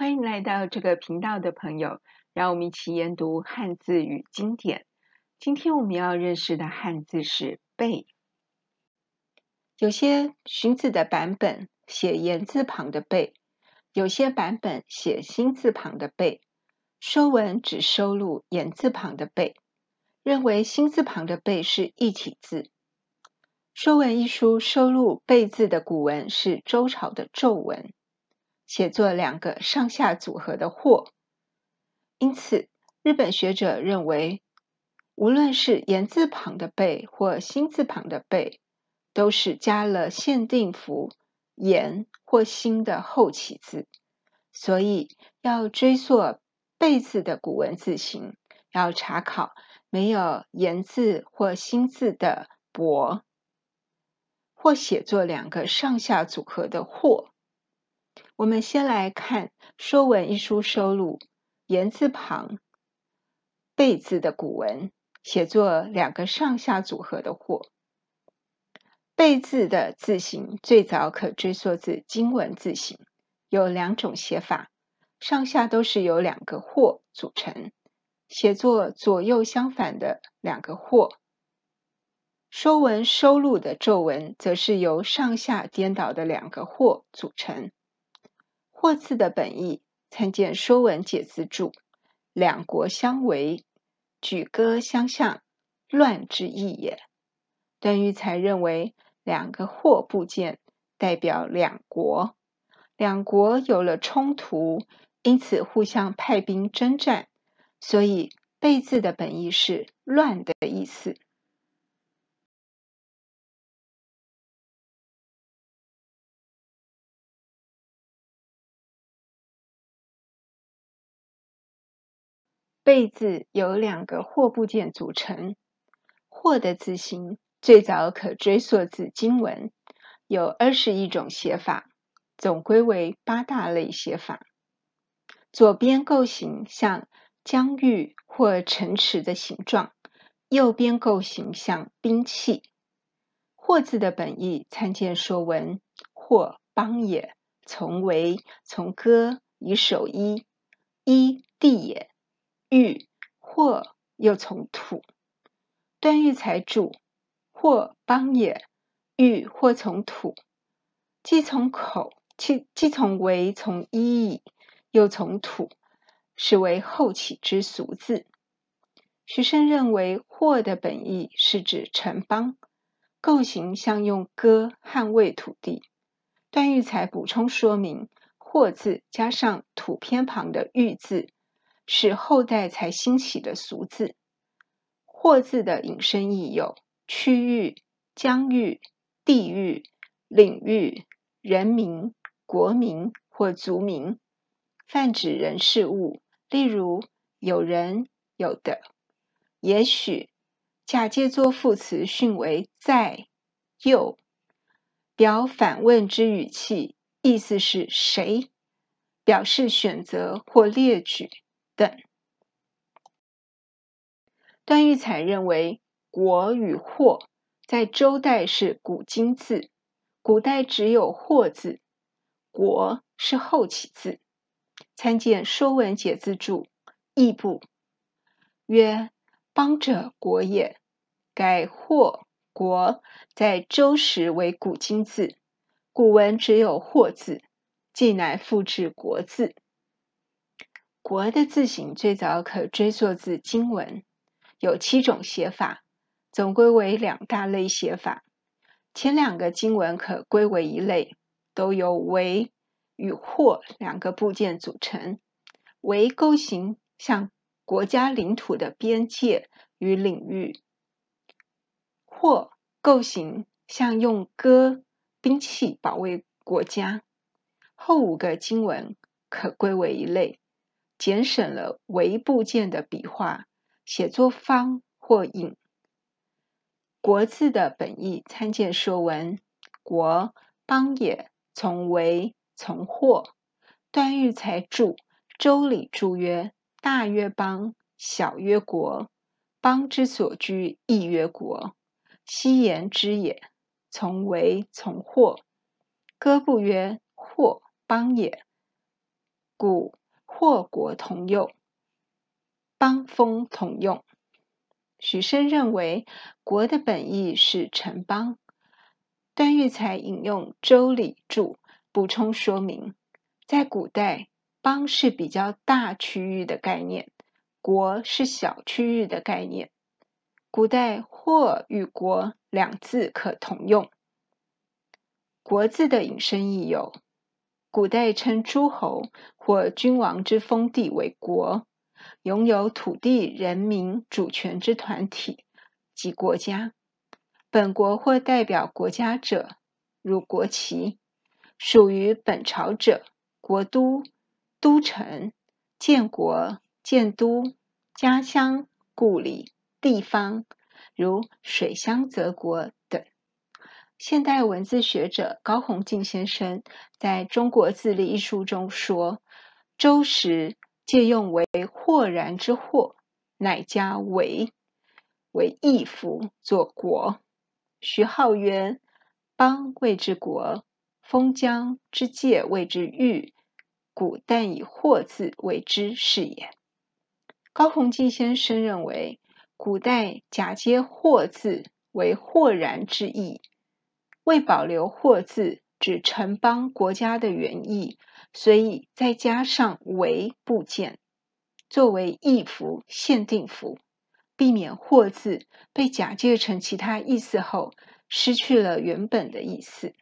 欢迎来到这个频道的朋友，让我们一起研读汉字与经典。今天我们要认识的汉字是“贝”。有些荀子的版本写言字旁的“贝”，有些版本写心字旁的“贝”。《说文》只收录言字旁的“贝”，认为心字旁的“贝”是一体字。《说文》一书收录“贝”字的古文是周朝的纣文。写作两个上下组合的“或”，因此日本学者认为，无论是言字旁的“贝”或心字旁的“贝”，都是加了限定符“言”或“心”的后起字。所以要追溯“贝”字的古文字形，要查考没有言字或心字的“伯”，或写作两个上下组合的“或”。我们先来看《说文》一书收录言字旁“贝”字的古文，写作两个上下组合的“或”。贝字的字形最早可追溯至金文字形，有两种写法，上下都是由两个“或”组成，写作左右相反的两个“或”。《说文》收录的纣文，则是由上下颠倒的两个“或”组成。或字的本意，参见《说文解字注》。两国相为，举戈相向，乱之意也。段玉裁认为，两个或部件代表两国，两国有了冲突，因此互相派兵征战，所以贝字的本意是乱的意思。贝字由两个或部件组成，或的字形最早可追溯至金文，有二十一种写法，总归为八大类写法。左边构形像疆域或城池的形状，右边构形像兵器。或字的本义参见《说文》，或邦也，从为，从戈，以守一，一地也。玉或又从土，段玉才主：或邦也，玉或从土，既从口，既既从为，从一矣，又从土，是为后起之俗字。徐慎认为，或的本意是指城邦，构形像用戈捍卫土地。段玉才补充说明，或字加上土偏旁的玉字。是后代才兴起的俗字。或字的引申义有区域、疆域、地域、领域、人民、国民或族民，泛指人事物。例如有人、有的。也许假借作副词训为在、又，表反问之语气，意思是谁？表示选择或列举。等，段玉裁认为“国”与“或”在周代是古今字，古代只有“或”字，“国”是后起字。参见《说文解字注》义部曰：“邦者，国也。改‘或’‘国’在周时为古今字，古文只有‘或’字，既乃复制‘国’字。”国的字形最早可追溯至金文，有七种写法，总归为两大类写法。前两个金文可归为一类，都由为与或两个部件组成。为构形像国家领土的边界与领域，或构形像用戈兵器保卫国家。后五个金文可归为一类。减省了为部件的笔画，写作方或引。国字的本义参见《说文》，国邦也，从为，从或。段玉裁注《周礼注》曰：“大曰邦，小曰国。邦之所居，亦曰国。昔言之也？从为，从或。歌不曰：或邦也。故祸国同用，邦风同用。许慎认为，国的本意是城邦。段玉裁引用《周礼注》补充说明，在古代，邦是比较大区域的概念，国是小区域的概念。古代“祸”与“国”两字可同用。“国”字的引申义有：古代称诸侯或君王之封地为国，拥有土地、人民主权之团体，即国家。本国或代表国家者，如国旗；属于本朝者，国都、都城、建国、建都、家乡、故里、地方，如水乡泽国等。现代文字学者高鸿进先生在中国字例一书中说：“周时借用为豁然之豁，乃加为为义符作国。”徐浩曰：“邦谓之国，封疆之界谓之域，古但以豁字为之是也。”高鸿进先生认为，古代假借豁字为豁然之意，为保留或字指城邦国家的原意，所以再加上为部件，作为义符限定符。避免“或”字被假借成其他意思后，失去了原本的意思。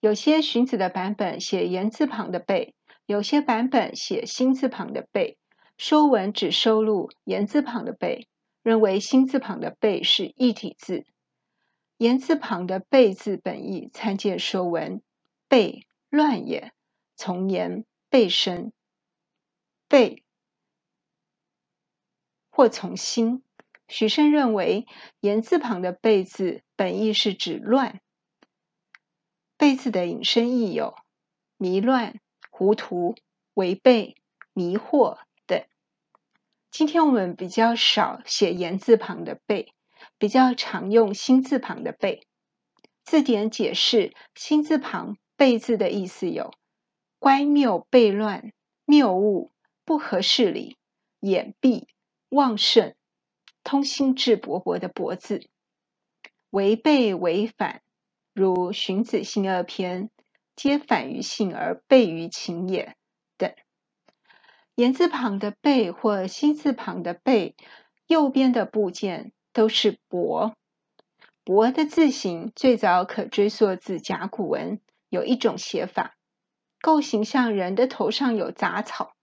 有些荀子的版本写言字旁的“贝”，有些版本写心字旁的“贝”。说文只收录言字旁的“贝”，认为心字旁的“贝”是一体字。言字旁的“贝”字本义参见说文：“贝，乱也。从言，贝生。贝。”或从心，许慎认为言字旁的“贝”字本意是指乱。贝字的引申义有迷乱、糊涂、违背、迷惑等。今天我们比较少写言字旁的“贝”，比较常用心字旁的“背”。字典解释心字旁“背”字的意思有乖谬、悖乱、谬误、不合事理、掩蔽。旺盛、通心智勃勃的“勃”字，违背、违反，如《荀子·性恶篇》，皆反于性而悖于情也等。言字旁的“背”或心字旁的“背”，右边的部件都是“勃”。“勃”的字形最早可追溯自甲骨文，有一种写法，构形像人的头上有杂草。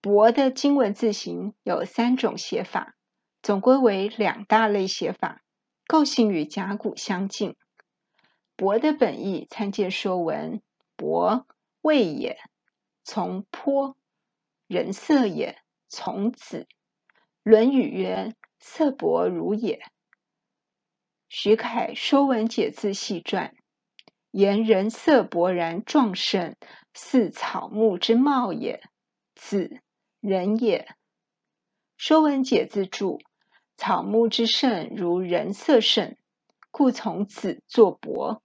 伯的金文字形有三种写法，总归为两大类写法，构形与甲骨相近。伯的本义参见说文：伯，位也，从坡；人色也，从子。《论语》曰：色薄如也。徐凯《说文解字细传》言人色勃然壮盛，似草木之茂也，子。人也，《说文解字注》：草木之盛如人色盛，故从此作伯，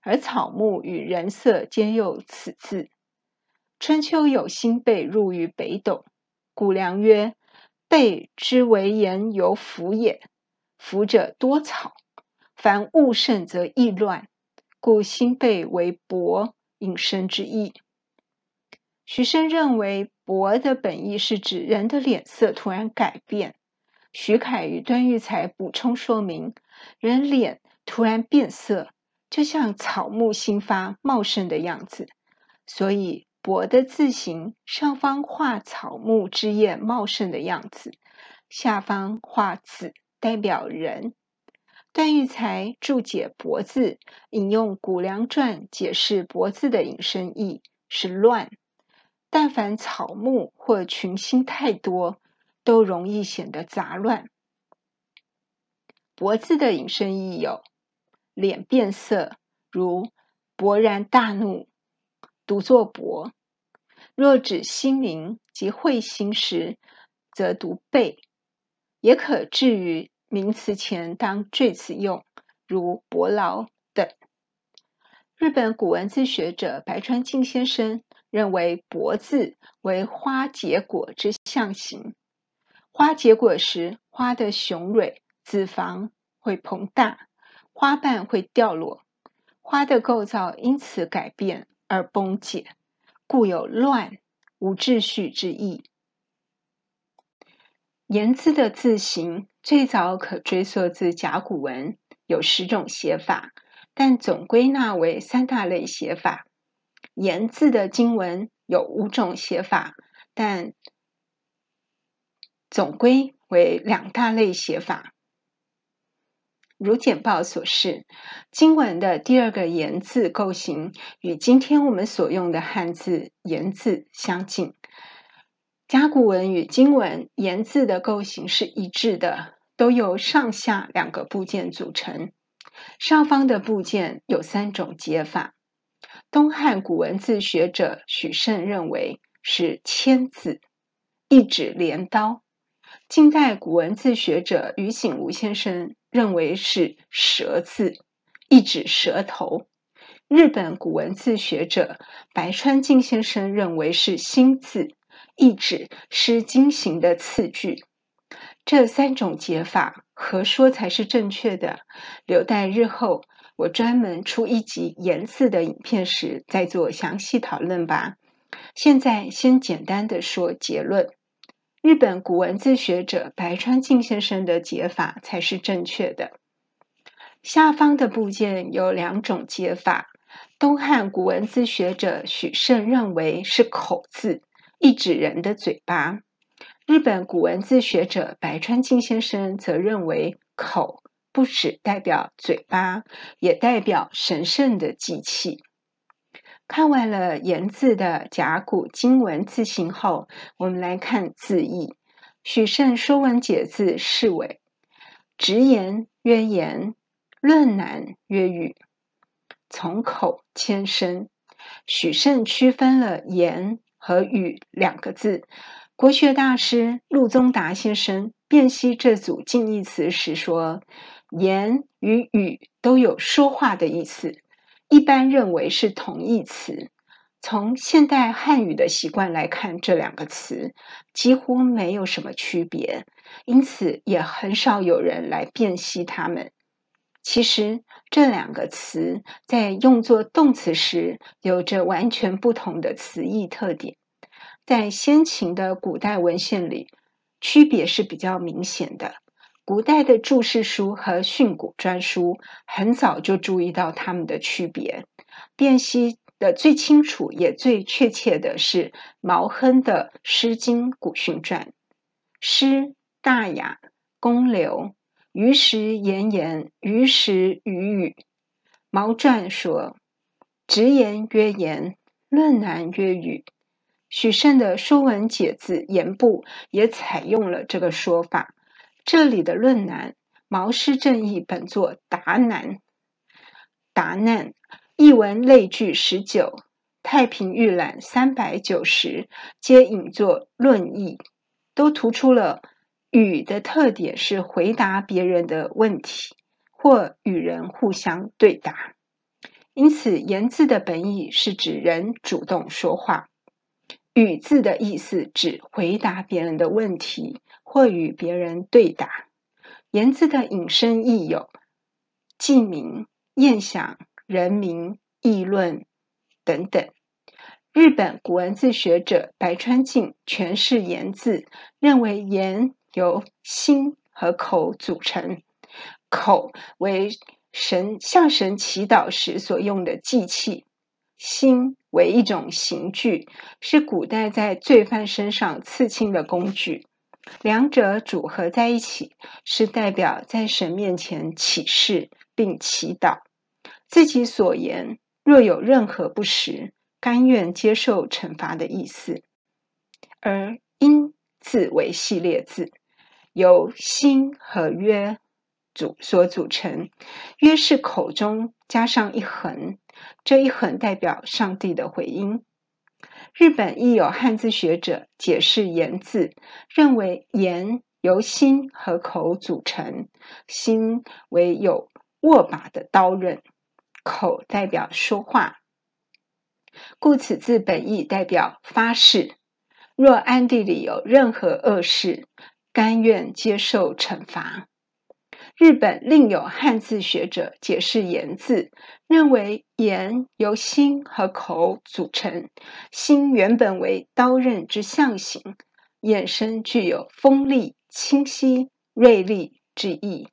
而草木与人色兼有此字。春秋有新被入于北斗，古良曰：贝之为言由服也，服者多草，凡物盛则易乱，故新贝为伯引申之意。徐生认为。勃的本意是指人的脸色突然改变。徐凯与段玉才补充说明，人脸突然变色，就像草木新发茂盛的样子。所以勃的字形上方画草木枝叶茂盛的样子，下方画紫，代表人。段玉裁注解勃字，引用《谷梁传》解释勃字的引申义是乱。但凡草木或群星太多，都容易显得杂乱。勃字的引申义有：脸变色，如勃然大怒，读作勃；若指心灵及慧心时，则读贝。也可置于名词前当缀词用，如伯劳等。日本古文字学者白川静先生认为“伯”字为花结果之象形，花结果时，花的雄蕊、子房会膨大，花瓣会掉落，花的构造因此改变而崩解，故有乱无秩序之意。言字的字形最早可追溯自甲骨文，有十种写法。但总归纳为三大类写法。言字的经文有五种写法，但总归为两大类写法。如简报所示，经文的第二个言字构型与今天我们所用的汉字言字相近。甲骨文与经文言字的构型是一致的，都由上下两个部件组成。上方的部件有三种解法，东汉古文字学者许慎认为是千字，意指镰刀；近代古文字学者吕醒吾先生认为是舌字，意指舌头；日本古文字学者白川静先生认为是心字，意指《诗经》型的次句。这三种解法，何说才是正确的？留待日后我专门出一集言字的影片时再做详细讨论吧。现在先简单的说结论：日本古文字学者白川静先生的解法才是正确的。下方的部件有两种解法，东汉古文字学者许慎认为是口字，意指人的嘴巴。日本古文字学者白川静先生则认为，口不只代表嘴巴，也代表神圣的祭器。看完了言字的甲骨今文字形后，我们来看字义。许慎《说文解字》释为：直言曰言，论难曰语，从口牵声。许慎区分了言和语两个字。国学大师陆宗达先生辨析这组近义词时说：“言与语都有说话的意思，一般认为是同义词。从现代汉语的习惯来看，这两个词几乎没有什么区别，因此也很少有人来辨析它们。其实，这两个词在用作动词时，有着完全不同的词义特点。”在先秦的古代文献里，区别是比较明显的。古代的注释书和训诂专书很早就注意到它们的区别。辨析的最清楚也最确切的是毛亨的《诗经古训传》：“诗大雅，公流，于时言言，于时语语。”毛传说：“直言曰言，论难曰语。”许慎的《说文解字》言部也采用了这个说法。这里的“论难”，毛诗正义本作“答难”，答难，译文类聚十九，《太平御览》三百九十，皆引作“论议”，都突出了语的特点是回答别人的问题，或与人互相对答。因此，言字的本意是指人主动说话。语字的意思指回答别人的问题或与别人对答。言字的引申义有记名、宴享、人名、议论等等。日本古文字学者白川静诠释言字，认为言由心和口组成，口为神向神祈祷时所用的祭器。心为一种刑具，是古代在罪犯身上刺青的工具。两者组合在一起，是代表在神面前起誓并祈祷，自己所言若有任何不实，甘愿接受惩罚的意思。而音字为系列字，由心和约组所组成，约是口中加上一横。这一横代表上帝的回音。日本亦有汉字学者解释言字，认为言由心和口组成，心为有握把的刀刃，口代表说话，故此字本意代表发誓。若暗地里有任何恶事，甘愿接受惩罚。日本另有汉字学者解释“言”字，认为“言”由心和口组成，心原本为刀刃之象形，衍生具有锋利、清晰、锐利之意，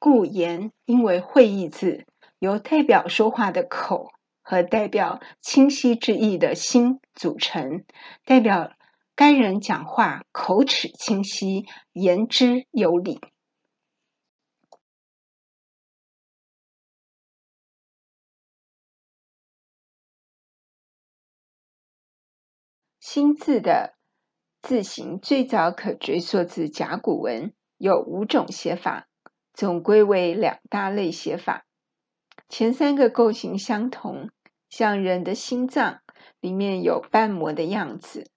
故“言”因为会意字，由代表说话的口和代表清晰之意的心组成，代表该人讲话口齿清晰，言之有理。辛字的字形最早可追溯至甲骨文，有五种写法，总归为两大类写法。前三个构型相同，像人的心脏里面有瓣膜的样子。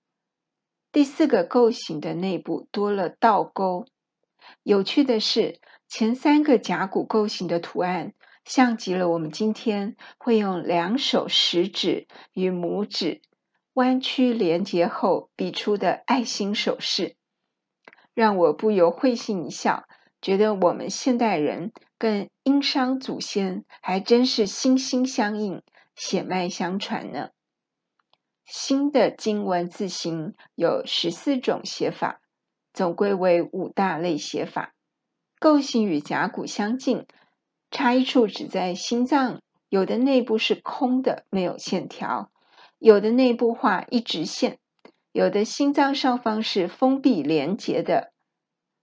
第四个构型的内部多了倒钩。有趣的是，前三个甲骨构型的图案，像极了我们今天会用两手食指与拇指。弯曲连结后比出的爱心手势，让我不由会心一笑，觉得我们现代人跟殷商祖先还真是心心相印、血脉相传呢。新的金文字形有十四种写法，总归为五大类写法，构型与甲骨相近，差异处只在心脏，有的内部是空的，没有线条。有的内部画一直线，有的心脏上方是封闭连结的。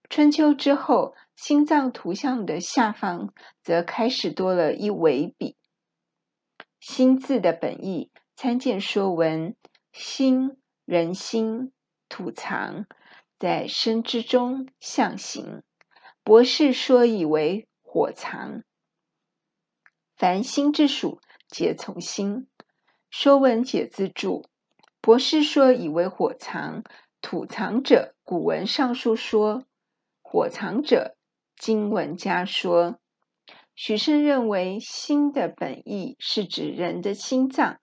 春秋之后，心脏图像的下方则开始多了一尾笔。心字的本意，参见《说文》：心，人心，土藏，在身之中，象形。博士说以为火藏，凡心之属，皆从心。说文解字注：博士说以为火藏，土藏者，古文尚书说；火藏者，今文家说。许慎认为，心的本意是指人的心脏，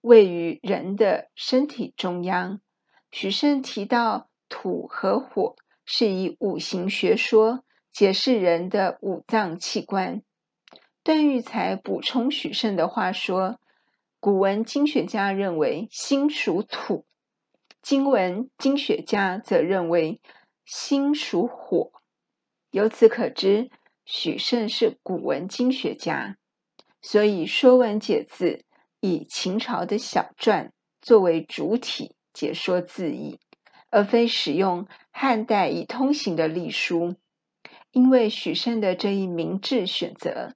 位于人的身体中央。许慎提到土和火，是以五行学说解释人的五脏器官。段玉裁补充许慎的话说。古文经学家认为心属土，今文经学家则认为心属火。由此可知，许慎是古文经学家，所以《说文解字》以秦朝的小篆作为主体解说字义，而非使用汉代已通行的隶书。因为许慎的这一明智选择。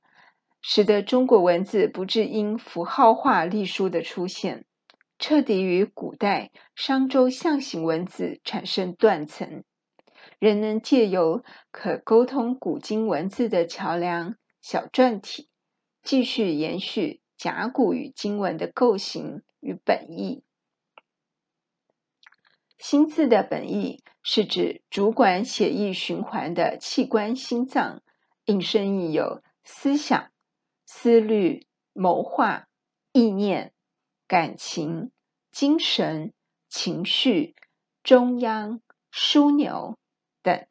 使得中国文字不致因符号化隶书的出现，彻底与古代商周象形文字产生断层，仍能借由可沟通古今文字的桥梁小篆体，继续延续甲骨与金文的构型与本意。心字的本意是指主管血液循环的器官心脏，引申义有思想。思虑、谋划、意念、感情、精神、情绪、中央、枢纽等。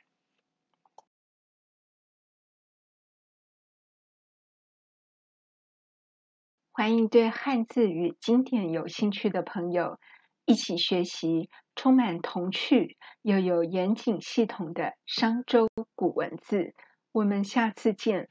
欢迎对汉字与经典有兴趣的朋友一起学习充满童趣又有严谨系统的商周古文字。我们下次见。